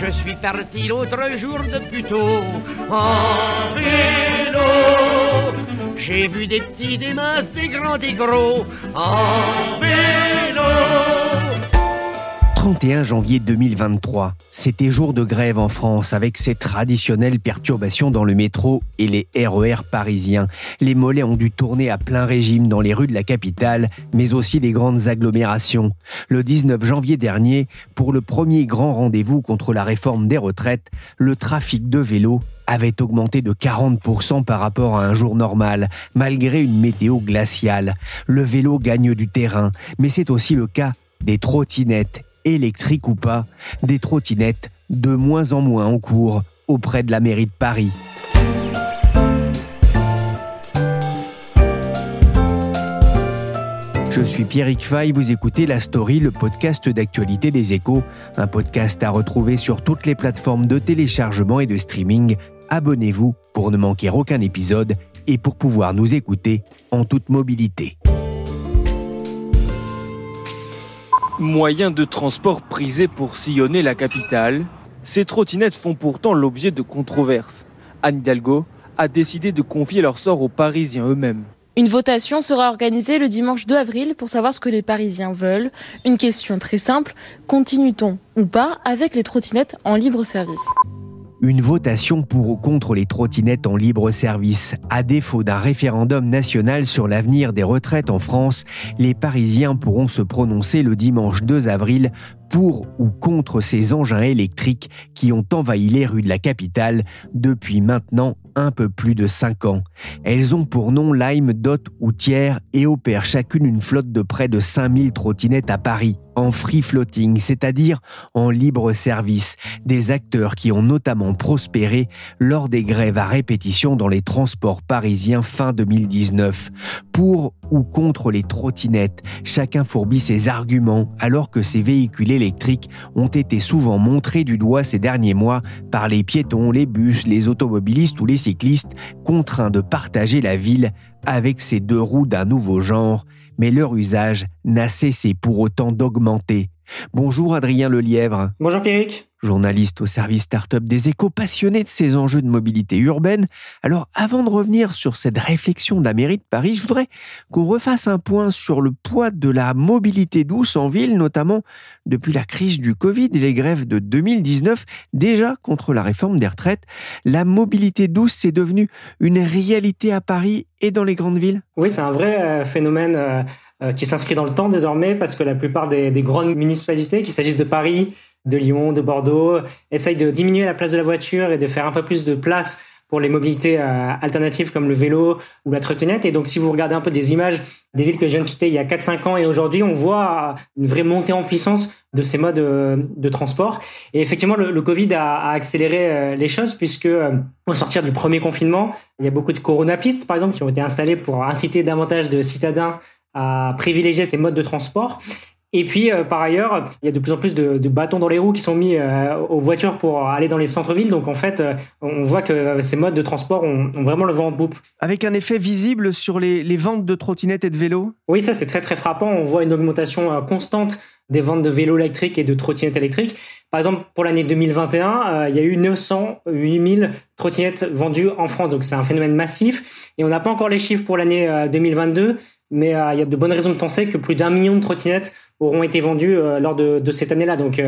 Je suis parti l'autre jour de Puteaux en vélo. J'ai vu des petits, des masses, des grands, des gros en vélo. 31 janvier 2023, c'était jour de grève en France avec ses traditionnelles perturbations dans le métro et les RER parisiens. Les mollets ont dû tourner à plein régime dans les rues de la capitale, mais aussi les grandes agglomérations. Le 19 janvier dernier, pour le premier grand rendez-vous contre la réforme des retraites, le trafic de vélos avait augmenté de 40% par rapport à un jour normal, malgré une météo glaciale. Le vélo gagne du terrain, mais c'est aussi le cas des trottinettes électriques ou pas, des trottinettes de moins en moins en cours auprès de la mairie de Paris. Je suis Pierrick Fay, vous écoutez La Story, le podcast d'actualité des échos, un podcast à retrouver sur toutes les plateformes de téléchargement et de streaming. Abonnez-vous pour ne manquer aucun épisode et pour pouvoir nous écouter en toute mobilité. Moyen de transport prisé pour sillonner la capitale, ces trottinettes font pourtant l'objet de controverses. Anne Hidalgo a décidé de confier leur sort aux Parisiens eux-mêmes. Une votation sera organisée le dimanche 2 avril pour savoir ce que les Parisiens veulent. Une question très simple, continue-t-on ou pas avec les trottinettes en libre service? Une votation pour ou contre les trottinettes en libre service. À défaut d'un référendum national sur l'avenir des retraites en France, les Parisiens pourront se prononcer le dimanche 2 avril pour ou contre ces engins électriques qui ont envahi les rues de la capitale depuis maintenant un peu plus de 5 ans. Elles ont pour nom Lime, Dot ou Tiers et opèrent chacune une flotte de près de 5000 trottinettes à Paris, en free floating, c'est-à-dire en libre service, des acteurs qui ont notamment prospéré lors des grèves à répétition dans les transports parisiens fin 2019. Pour ou contre les trottinettes, chacun fourbit ses arguments alors que ces véhicules électriques ont été souvent montrés du doigt ces derniers mois par les piétons, les bus, les automobilistes ou les cyclistes contraints de partager la ville avec ces deux roues d'un nouveau genre, mais leur usage n'a cessé pour autant d'augmenter. Bonjour Adrien Lelièvre. Bonjour Pierrick. Journaliste au service Startup des échos, passionné de ces enjeux de mobilité urbaine. Alors, avant de revenir sur cette réflexion de la mairie de Paris, je voudrais qu'on refasse un point sur le poids de la mobilité douce en ville, notamment depuis la crise du Covid et les grèves de 2019, déjà contre la réforme des retraites. La mobilité douce, c'est devenu une réalité à Paris et dans les grandes villes? Oui, c'est un vrai euh, phénomène. Euh, euh, qui s'inscrit dans le temps désormais parce que la plupart des, des grandes municipalités, qu'il s'agisse de Paris, de Lyon, de Bordeaux, essayent de diminuer la place de la voiture et de faire un peu plus de place pour les mobilités euh, alternatives comme le vélo ou la trottinette. Et donc, si vous regardez un peu des images des villes que je viens de citer il y a 4-5 ans et aujourd'hui, on voit une vraie montée en puissance de ces modes euh, de transport. Et effectivement, le, le Covid a, a accéléré euh, les choses puisque euh, au sortir du premier confinement, il y a beaucoup de coronapistes, par exemple, qui ont été installées pour inciter davantage de citadins à privilégier ces modes de transport. Et puis, euh, par ailleurs, il y a de plus en plus de, de bâtons dans les roues qui sont mis euh, aux voitures pour aller dans les centres-villes. Donc, en fait, euh, on voit que ces modes de transport ont, ont, vraiment le vent en poupe. Avec un effet visible sur les, les ventes de trottinettes et de vélos? Oui, ça, c'est très, très frappant. On voit une augmentation constante des ventes de vélos électriques et de trottinettes électriques. Par exemple, pour l'année 2021, euh, il y a eu 908 000 trottinettes vendues en France. Donc, c'est un phénomène massif. Et on n'a pas encore les chiffres pour l'année 2022 mais euh, il y a de bonnes raisons de penser que plus d'un million de trottinettes auront été vendus lors de, de cette année-là. Donc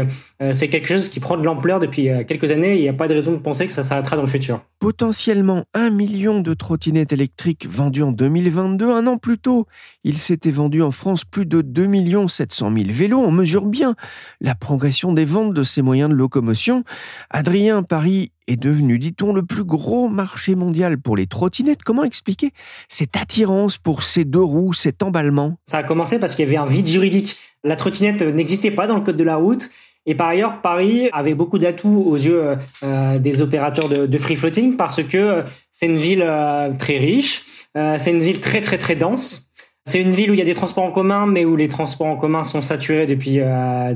c'est quelque chose qui prend de l'ampleur depuis quelques années. Il n'y a pas de raison de penser que ça s'arrêtera dans le futur. Potentiellement un million de trottinettes électriques vendues en 2022. Un an plus tôt, il s'était vendu en France plus de 2 700 000 vélos. On mesure bien la progression des ventes de ces moyens de locomotion. Adrien, Paris est devenu, dit-on, le plus gros marché mondial pour les trottinettes. Comment expliquer cette attirance pour ces deux roues, cet emballement? Ça a commencé parce qu'il y avait un vide juridique. La trottinette n'existait pas dans le code de la route. Et par ailleurs, Paris avait beaucoup d'atouts aux yeux euh, des opérateurs de, free floating parce que euh, c'est une ville euh, très riche, c'est une ville très très très dense. C'est une ville où il y a des transports en commun, mais où les transports en commun sont saturés depuis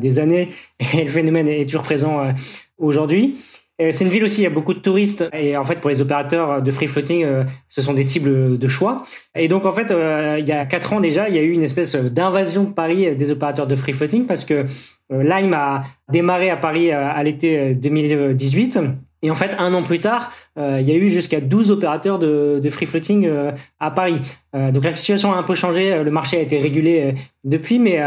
des années, et le phénomène est toujours présent aujourd'hui. C'est une ville aussi, il y a beaucoup de touristes et en fait pour les opérateurs de free floating, euh, ce sont des cibles de choix. Et donc en fait, euh, il y a quatre ans déjà, il y a eu une espèce d'invasion de Paris des opérateurs de free floating parce que euh, Lime a démarré à Paris à l'été 2018 et en fait, un an plus tard, euh, il y a eu jusqu'à 12 opérateurs de, free floating euh, à Paris. Euh, donc la situation a un peu changé, le marché a été régulé depuis, mais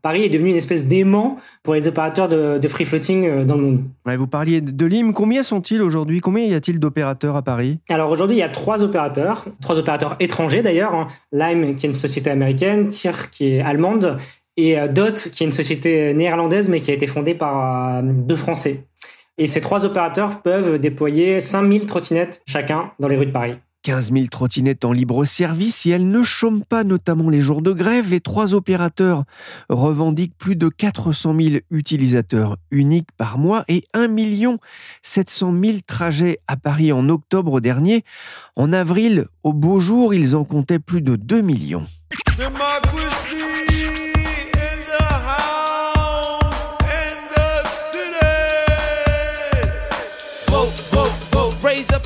Paris est devenu une espèce d'aimant pour les opérateurs de, free floating dans le monde. vous parliez de Lim, combien sont-ils aujourd'hui? Combien y a-t-il d'opérateurs à Paris? Alors aujourd'hui, il y a trois opérateurs, trois opérateurs étrangers d'ailleurs. Hein. Lime, qui est une société américaine, TIR, qui est allemande, et Dot, qui est une société néerlandaise, mais qui a été fondée par deux Français. Et ces trois opérateurs peuvent déployer 5000 trottinettes chacun dans les rues de Paris. 15 000 trottinettes en libre service et elles ne chôment pas, notamment les jours de grève. Les trois opérateurs revendiquent plus de 400 000 utilisateurs uniques par mois et 1 700 000 trajets à Paris en octobre dernier. En avril, au beau jour, ils en comptaient plus de 2 millions.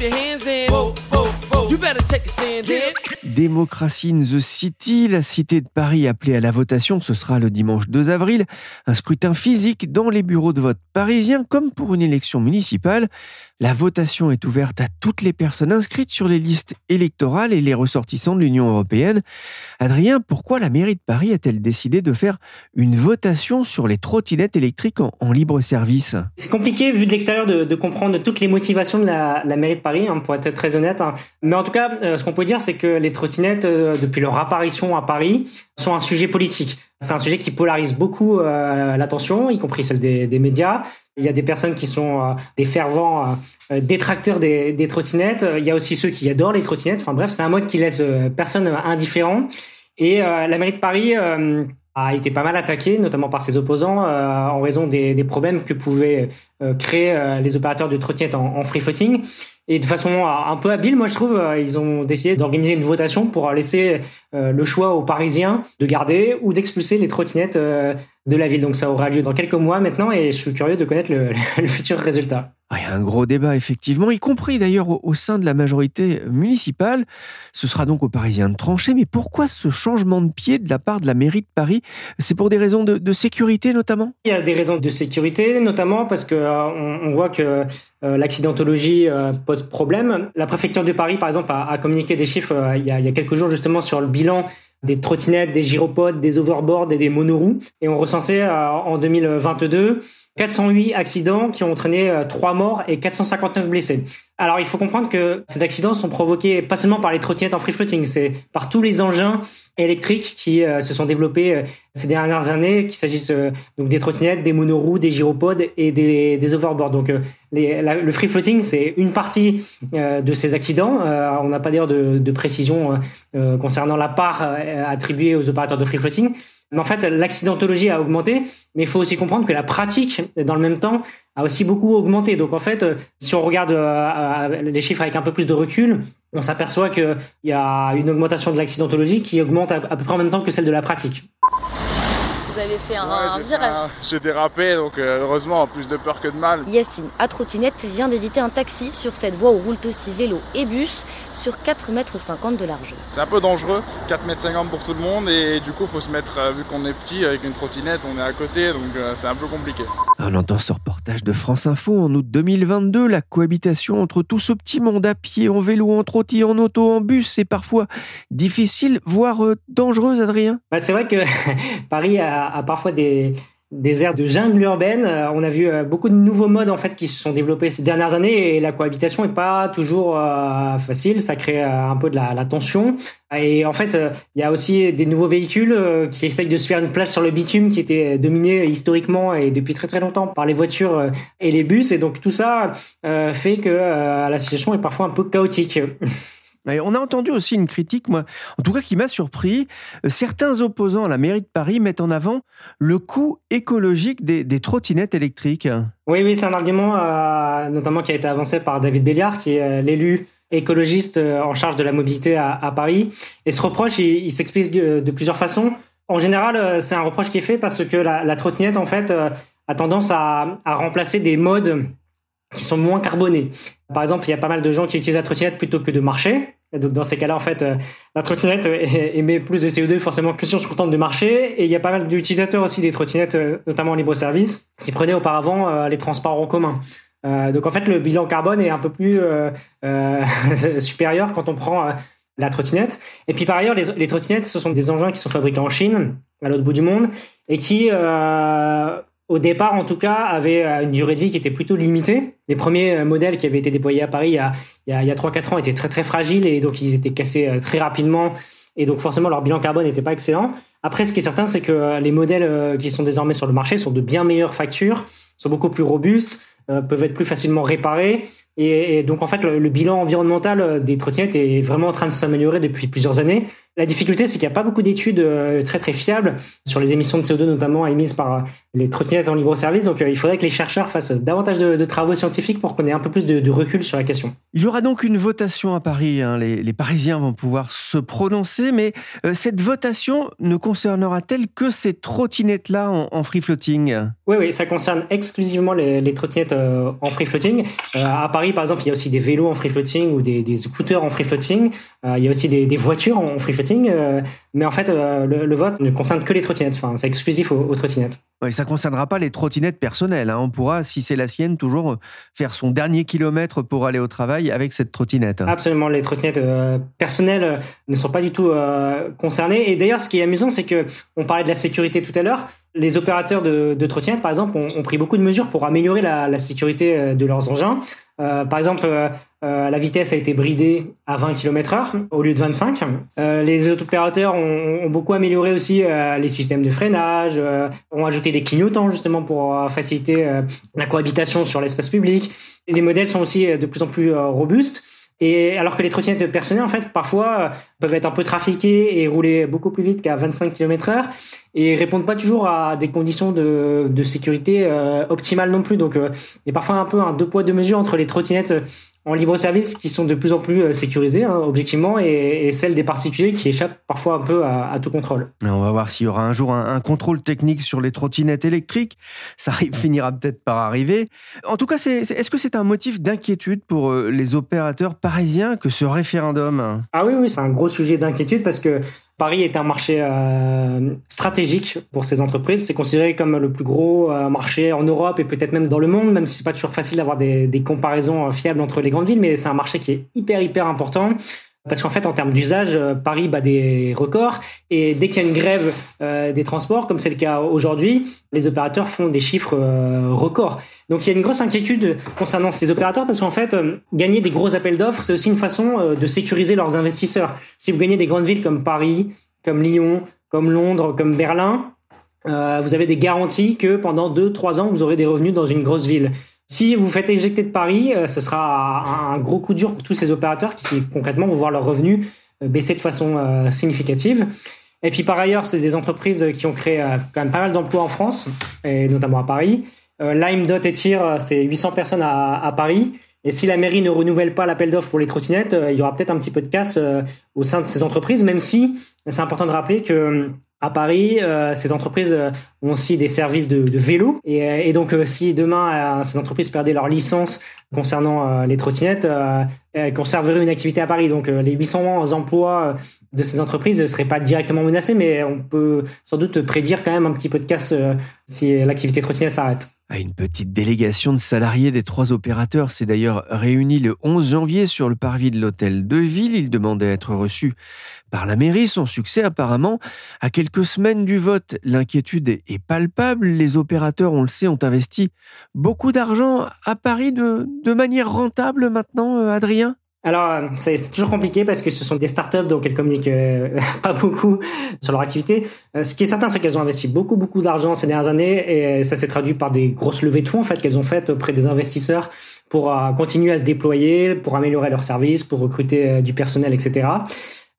your hands in, vote, vote, vote. You better take a stand yeah. Démocratie in the City, la cité de Paris appelée à la votation, ce sera le dimanche 2 avril. Un scrutin physique dans les bureaux de vote parisiens, comme pour une élection municipale. La votation est ouverte à toutes les personnes inscrites sur les listes électorales et les ressortissants de l'Union européenne. Adrien, pourquoi la mairie de Paris a-t-elle décidé de faire une votation sur les trottinettes électriques en, libre service? C'est compliqué vu de l'extérieur de, comprendre toutes les motivations de la, mairie de Paris, hein, pour être très honnête. Hein. Mais en tout cas, euh, ce qu'on peut dire, c'est que les trottinettes, euh, depuis leur apparition à Paris, sont un sujet politique. C'est un sujet qui polarise beaucoup euh, l'attention, y compris celle des, médias. Il y a des personnes qui sont euh, des fervents détracteurs des, trottinettes. Il y a aussi ceux qui adorent les trottinettes. Enfin bref, c'est un mode qui laisse personne indifférent. Et la mairie de Paris a été pas mal attaquée, notamment par ses opposants, en raison des, des, problèmes que pouvaient créer les opérateurs de trottinettes en, en free floating. Et de façon euh, un peu habile, moi je trouve, euh, ils ont décidé d'organiser une votation pour laisser euh, le choix aux Parisiens de garder ou d'expulser les trottinettes de la ville. Donc ça aura lieu dans quelques mois maintenant et je suis curieux de connaître le, futur résultat. Il y a un gros débat, effectivement, y compris d'ailleurs au, sein de la majorité municipale. Ce sera donc aux Parisiens de trancher. Mais pourquoi ce changement de pied de la part de la mairie de Paris? C'est pour des raisons de, sécurité notamment? Il y a des raisons de sécurité, notamment parce que on, voit que l'accidentologie pose problème. La préfecture de Paris, par exemple, a, communiqué des chiffres euh, il, y a, quelques jours justement sur le bilan des trottinettes, des gyropodes, des overboards et des monoroues. Et on recensait euh, en 2022 408 accidents qui ont entraîné 3 euh, morts et 459 blessés. Alors il faut comprendre que ces accidents sont provoqués pas seulement par les trottinettes en free floating, c'est par tous les engins électriques qui euh, se sont développés euh, ces dernières années, qu'il s'agisse donc des trottinettes, des monoroues, des gyropodes et des, overboards. Donc le free floating c'est une partie de ces accidents. on n'a pas d'ailleurs de, de, précision concernant la part attribuée aux opérateurs de free floating. Mais en fait, l'accidentologie a augmenté, mais il faut aussi comprendre que la pratique, dans le même temps, a aussi beaucoup augmenté. Donc en fait, si on regarde euh, euh, les chiffres avec un peu plus de recul, on s'aperçoit qu'il y a une augmentation de l'accidentologie qui augmente à, peu près en même temps que celle de la pratique. Vous avez fait un, virage. J'ai dérapé, donc euh, heureusement, plus de peur que de mal. Yacine, à trottinette, vient d'éviter un taxi sur cette voie où roulent aussi vélo et bus sur 4,50 m de largeur. C'est un peu dangereux, 4,50 m pour tout le monde et du coup il faut se mettre, euh, vu qu'on est petit avec une trottinette, on est à côté donc euh, c'est un peu compliqué. On entend ce reportage de France Info en août 2022. La cohabitation entre tout ce petit monde à pied, en vélo, en trottis, en auto, en bus, c'est parfois difficile, voire euh, dangereuse, Adrien? Bah, c'est vrai que Paris a, parfois des, des aires de jungle urbaine. Euh, on a vu euh, beaucoup de nouveaux modes en fait qui se sont développés ces dernières années et la cohabitation est pas toujours euh, facile. Ça crée un peu de la, tension. Et en fait, il y a aussi des nouveaux véhicules qui essayent de se faire une place sur le bitume qui était dominé historiquement et depuis très très longtemps par les voitures et les bus. Et donc tout ça fait que la situation est parfois un peu chaotique. on a entendu aussi une critique, moi, en tout cas qui m'a surpris. Euh, certains opposants à la mairie de Paris mettent en avant le coût écologique des, trottinettes électriques. Oui, oui, c'est un argument euh, notamment qui a été avancé par David Béliard, qui est euh, l'élu écologiste en charge de la mobilité à, Paris. Et ce reproche, il, s'explique de, plusieurs façons. En général, c'est un reproche qui est fait parce que la, trottinette, en fait, a tendance à, à remplacer des modes qui sont moins carbonés. Par exemple, il y a pas mal de gens qui utilisent la trottinette plutôt que de marcher. Donc dans ces cas-là, en fait, euh, la trottinette émet plus de CO2 forcément que si on se contente de marcher. Et il y a pas mal d'utilisateurs aussi des trottinettes, euh, notamment en libre-service, qui prenaient auparavant euh, les transports en commun. donc en fait, le bilan carbone est un peu plus supérieur quand on prend la trottinette. Et puis par ailleurs, les, trottinettes, ce sont des engins qui sont fabriqués en Chine, à l'autre bout du monde, et qui au départ, en tout cas, avait euh, une durée de vie qui était plutôt limitée. Les premiers euh, modèles qui avaient été déployés à Paris il y a, il y a, 3-4 ans étaient très très fragiles et donc ils étaient cassés euh, très rapidement et donc forcément leur bilan carbone n'était pas excellent. Après, ce qui est certain, c'est que les modèles qui sont désormais sur le marché sont de bien meilleures factures, sont beaucoup plus robustes, peuvent être plus facilement réparés et, donc en fait le, bilan environnemental des trottinettes est vraiment en train de s'améliorer depuis plusieurs années. La difficulté, c'est qu'il n'y a pas beaucoup d'études euh, très très fiables sur les émissions de CO2, notamment émises par euh, les trottinettes en libre service. Donc, euh, il faudrait que les chercheurs fassent davantage de, travaux scientifiques pour qu'on ait un peu plus de, recul sur la question. Il y aura donc une votation à Paris. Hein. Les, Parisiens vont pouvoir se prononcer, mais cette votation ne concernera-t-elle que ces trottinettes-là en, free floating? Oui, oui, ça concerne exclusivement les, trottinettes en free floating. à Paris, par exemple, il y a aussi des vélos en free floating ou des, scooters en free floating. il y a aussi des, des voitures en free euh, mais en fait, euh, le, vote ne concerne que les trottinettes. Enfin, c'est exclusif aux, trottinettes. Oui, ça concernera pas les trottinettes personnelles. Hein. On pourra, si c'est la sienne, toujours euh, faire son dernier kilomètre pour aller au travail avec cette trottinette. Absolument, les trottinettes personnelles ne sont pas du tout concernées. Et d'ailleurs, ce qui est amusant, c'est que on parlait de la sécurité tout à l'heure. Les opérateurs de, trottinettes, par exemple, ont, pris beaucoup de mesures pour améliorer la, sécurité de leurs engins. par exemple, euh, la vitesse a été bridée à 20 km/h au lieu de 25. Euh, les opérateurs ont, beaucoup amélioré aussi euh, les systèmes de freinage, ont ajouté des clignotants justement pour faciliter la cohabitation sur l'espace public. les modèles sont aussi de plus en plus robustes. Et alors que les trottinettes personnelles, en fait, parfois peuvent être un peu trafiquées et rouler beaucoup plus vite qu'à 25 km/h et répondent pas toujours à des conditions de, de sécurité optimales non plus. Donc, il y a parfois un peu un deux poids deux mesures entre les trottinettes en libre service qui sont de plus en plus euh, sécurisées, hein, objectivement, et, celles des particuliers qui échappent parfois un peu à, tout contrôle. On va voir s'il y aura un jour un, contrôle technique sur les trottinettes électriques. Ça finira peut-être par arriver. En tout cas, est-ce que c'est un motif d'inquiétude pour euh, les opérateurs parisiens que ce référendum? Ah oui, oui, c'est un gros sujet d'inquiétude parce que Paris est un marché euh, stratégique pour ces entreprises. C'est considéré comme le plus gros euh, marché en Europe et peut-être même dans le monde, même si c'est pas toujours facile d'avoir des, des, comparaisons euh, fiables entre les grandes villes, mais c'est un marché qui est hyper hyper important. Parce qu'en fait, en termes d'usage, euh, Paris bat des records. Et dès qu'il y a une grève euh, des transports, comme c'est le cas aujourd'hui, les opérateurs font des chiffres euh, records. Donc il y a une grosse inquiétude concernant ces opérateurs parce qu'en fait, gagner des gros appels d'offres, c'est aussi une façon de sécuriser leurs investisseurs. Si vous gagnez des grandes villes comme Paris, comme Lyon, comme Londres, comme Berlin, vous avez des garanties que pendant 2-3 ans, vous aurez des revenus dans une grosse ville. Si vous faites éjecter de Paris, euh, ce sera un gros coup dur pour tous ces opérateurs qui concrètement vont voir leurs revenus euh, baisser de façon euh, significative. Et puis par ailleurs, c'est des entreprises qui ont créé quand même pas mal d'emplois en France, et notamment à Paris. Lime, Dot et Tir, c'est 800 personnes à, Paris. Et si la mairie ne renouvelle pas l'appel d'offres pour les trottinettes, il y aura peut-être un petit peu de casse au sein de ces entreprises, même si c'est important de rappeler que à Paris, euh, ces entreprises euh, ont aussi des services de, de vélo. Et, euh, donc, si demain, ces entreprises perdaient leur licence concernant les trottinettes, elles conserveraient une activité à Paris. Donc les 800 emplois de ces entreprises ne seraient pas directement menacés, mais on peut sans doute prédire quand même un petit peu de casse si l'activité trottinette s'arrête. Une petite délégation de salariés des trois opérateurs s'est d'ailleurs réunie le 11 janvier sur le parvis de l'hôtel de ville. Ils demandaient à être reçus par la mairie. Son succès, apparemment, à quelques semaines du vote, l'inquiétude est palpable. Les opérateurs, on le sait, ont investi beaucoup d'argent à Paris de, de manière rentable maintenant, euh, Adrien? Alors, c'est toujours compliqué parce que ce sont des startups, donc elles communiquent euh, pas beaucoup sur leur activité. Euh, ce qui est certain, c'est qu'elles ont investi beaucoup, beaucoup d'argent ces dernières années et ça s'est traduit par des grosses levées de fonds en fait qu'elles ont faites auprès des investisseurs pour continuer à se déployer, pour améliorer leurs services, pour recruter du personnel, etc.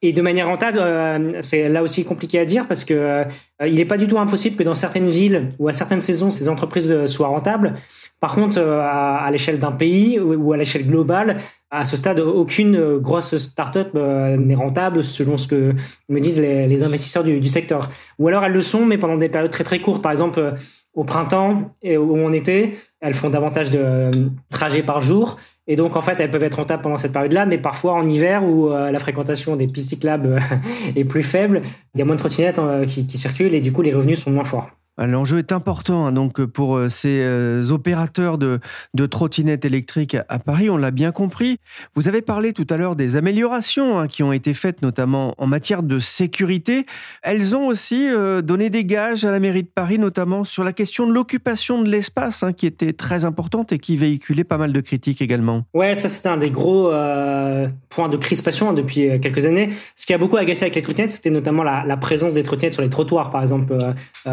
Et de manière rentable, c'est là aussi compliqué à dire parce que il n'est pas du tout impossible que dans certaines villes ou à certaines saisons, ces entreprises soient rentables. Par contre, à, l'échelle d'un pays ou à l'échelle globale, à ce stade, aucune euh, grosse start-up euh, n'est rentable selon ce que me disent les, investisseurs du, secteur. Ou alors elles le sont, mais pendant des périodes très très courtes. Par exemple, euh, au printemps et où on était, elles font davantage de trajets par jour. Et donc, en fait, elles peuvent être rentables pendant cette période-là, mais parfois en hiver où la fréquentation des pistes cyclables est plus faible, il y a moins de trottinettes qui, qui circulent et du coup, les revenus sont moins forts. L'enjeu est important hein, donc pour euh, ces euh, opérateurs de, de trottinettes électriques à Paris, on l'a bien compris. Vous avez parlé tout à l'heure des améliorations hein, qui ont été faites notamment en matière de sécurité. Elles ont aussi euh, donné des gages à la mairie de Paris, notamment sur la question de l'occupation de l'espace, hein, qui était très importante et qui véhiculait pas mal de critiques également. Ouais, ça c'était un des gros points de crispation depuis quelques années. Ce qui a beaucoup agacé avec les trottinettes, c'était notamment la, la, présence des trottinettes sur les trottoirs, par exemple.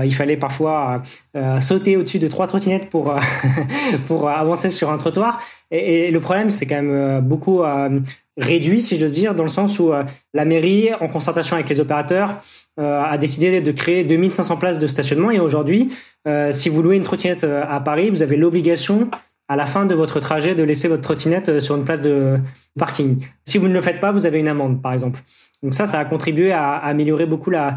il fallait parfois fois euh, sauter au-dessus de trois trottinettes pour, euh, pour avancer sur un trottoir. Et, le problème, c'est quand même euh, beaucoup réduit, si j'ose dire, dans le sens où la mairie, en concertation avec les opérateurs, a décidé de créer 2500 places de stationnement. Et aujourd'hui, si vous louez une trottinette à Paris, vous avez l'obligation à la fin de votre trajet de laisser votre trottinette sur une place de parking. Si vous ne le faites pas, vous avez une amende, par exemple. Donc ça, ça a contribué à améliorer beaucoup la, euh,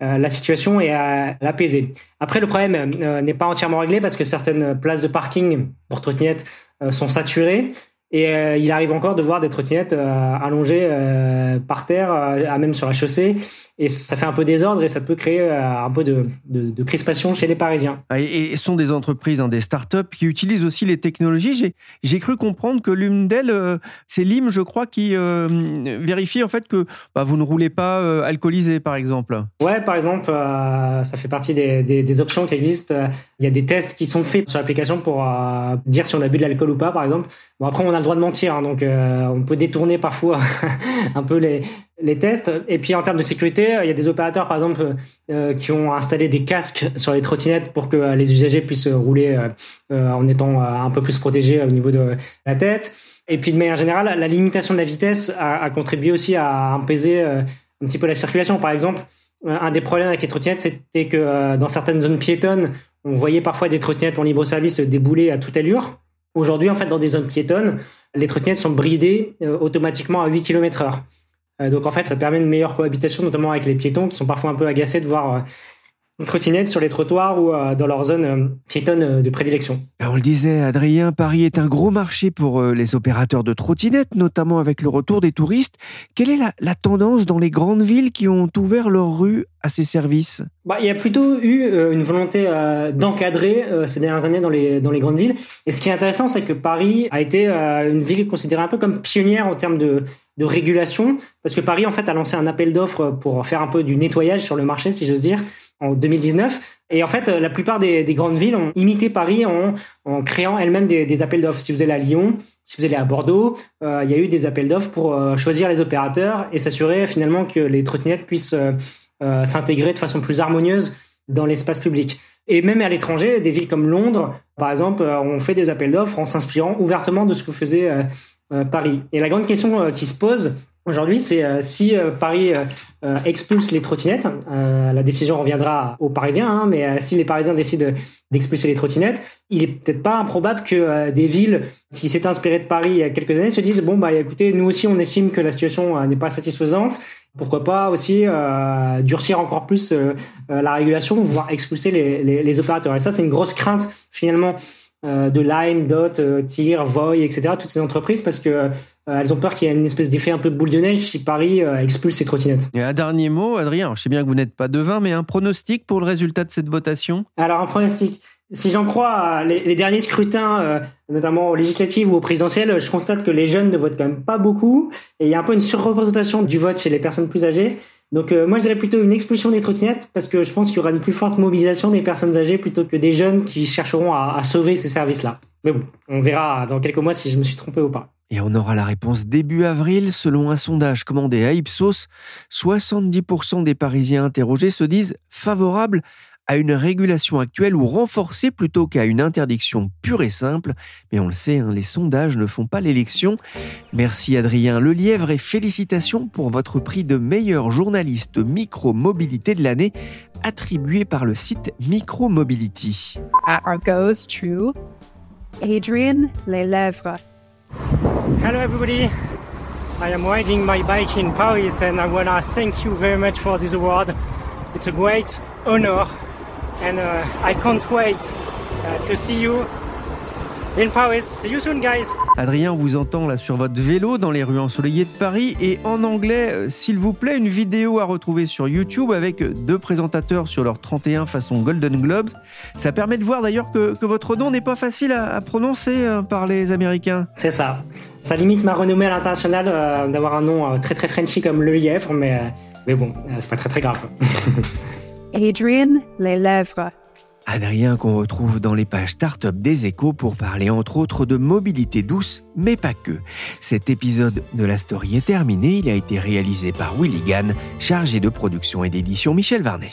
la situation et à l'apaiser. Après, le problème euh, n'est pas entièrement réglé parce que certaines places de parking pour trottinettes euh, sont saturées et euh, il arrive encore de voir des trottinettes euh, allongées euh, par terre, à même sur la chaussée. Et ça fait un peu désordre et ça peut créer un peu de, de, crispation chez les Parisiens. Ah, et, ce sont des entreprises, hein, des startups qui utilisent aussi les technologies. J'ai cru comprendre que l'une d'elles, c'est LIM, je crois, qui vérifie en fait que bah, vous ne roulez pas alcoolisé, par exemple. Ouais, par exemple, ça fait partie des, des, des, options qui existent. Il y a des tests qui sont faits sur l'application pour dire si on a bu de l'alcool ou pas, par exemple. Bon, après, on a le droit de mentir, hein, donc euh, on peut détourner parfois un peu les, les tests. Et puis en termes de sécurité, il y a des opérateurs, par exemple, euh, qui ont installé des casques sur les trottinettes pour que les usagers puissent rouler euh, en étant un peu plus protégés au niveau de la tête. Et puis de manière générale, la limitation de la vitesse a, a contribué aussi à apaiser un petit peu la circulation. Par exemple, un des problèmes avec les trottinettes, c'était que dans certaines zones piétonnes, on voyait parfois des trottinettes en libre service débouler à toute allure. Aujourd'hui, en fait, dans des zones piétonnes, les trottinettes sont bridées euh, automatiquement à 8 km heure. Euh, donc, en fait, ça permet une meilleure cohabitation, notamment avec les piétons qui sont parfois un peu agacés de voir euh, une trottinette sur les trottoirs ou dans leur zone piétonne de prédilection. On le disait, Adrien, Paris est un gros marché pour les opérateurs de trottinettes, notamment avec le retour des touristes. Quelle est la, la tendance dans les grandes villes qui ont ouvert leurs rues à ces services? Bah, Il y a plutôt eu euh, une volonté euh, d'encadrer euh, ces dernières années dans les, dans les grandes villes. Et ce qui est intéressant, c'est que Paris a été une ville considérée un peu comme pionnière en termes de, de régulation, parce que Paris, en fait, a lancé un appel d'offres pour faire un peu du nettoyage sur le marché, si j'ose dire, en 2019. Et en fait, la plupart des, des grandes villes ont imité Paris en, créant elles-mêmes des, appels d'offres. Si vous allez à Lyon, si vous allez à Bordeaux, il y a eu des appels d'offres pour choisir les opérateurs et s'assurer finalement que les trottinettes puissent euh, s'intégrer de façon plus harmonieuse dans l'espace public. Et même à l'étranger, des villes comme Londres, par exemple, euh, ont fait des appels d'offres en s'inspirant ouvertement de ce que faisait euh, Paris. Et la grande question qui se pose, Aujourd'hui, c'est euh, si euh, Paris euh, expulse les trottinettes, la décision reviendra aux Parisiens, hein, mais si les Parisiens décident d'expulser les trottinettes, il est peut-être pas improbable que des villes qui s'étaient inspirées de Paris il y a quelques années se disent bon bah écoutez, nous aussi on estime que la situation n'est pas satisfaisante. Pourquoi pas aussi durcir encore plus la régulation, voire expulser les, les, les opérateurs. Et ça, c'est une grosse crainte finalement de Lime, Dot, TIR, Voy, etc. Toutes ces entreprises parce que euh, elles ont peur qu'il y ait une espèce d'effet un peu de boule de neige si Paris euh, expulse ces trottinettes. Et un dernier mot, Adrien. je sais bien que vous n'êtes pas devin, mais un pronostic pour le résultat de cette votation? Alors, un pronostic. Si j'en crois les, les, derniers scrutins, euh, notamment aux législatives ou aux présidentielles, je constate que les jeunes ne votent quand même pas beaucoup et il y a un peu une surreprésentation du vote chez les personnes plus âgées. Donc moi je dirais plutôt une expulsion des trottinettes parce que je pense qu'il y aura une plus forte mobilisation des personnes âgées plutôt que des jeunes qui chercheront à, à sauver ces services-là. Mais bon, on verra dans quelques mois si je me suis trompé ou pas. Et on aura la réponse début avril. Selon un sondage commandé à Ipsos, 70% des Parisiens interrogés se disent favorables à une régulation actuelle ou renforcée plutôt qu'à une interdiction pure et simple. Mais on le sait, hein, les sondages ne font pas l'élection. Merci Adrien Lelièvre et félicitations pour votre prix de meilleur journaliste micro-mobilité de l'année attribué par le site Micromobility. goes to Adrien Lelièvre. Hello everybody. I am riding my bike in Paris and I want to thank you very much for this award. It's a great honor and uh, I can't wait uh, to see you in Paris. See you soon guys. Adrien, on vous entend là sur votre vélo dans les rues ensoleillées de Paris et en anglais, euh, s'il vous plaît, une vidéo à retrouver sur YouTube avec deux présentateurs sur leur 31 façon Golden Globes. Ça permet de voir d'ailleurs que, que votre nom n'est pas facile à, à prononcer euh, par les Américains. C'est ça. Ça limite ma renommée à l'international euh, d'avoir un nom euh, très très Frenchy comme Le Lièvre, mais, euh, mais bon, euh, c'est pas très très grave. Adrien Les Lèvres. Adrien qu'on retrouve dans les pages Startup des échos pour parler entre autres de mobilité douce, mais pas que. Cet épisode de la story est terminé, il a été réalisé par Willy Gann, chargé de production et d'édition Michel Varnet.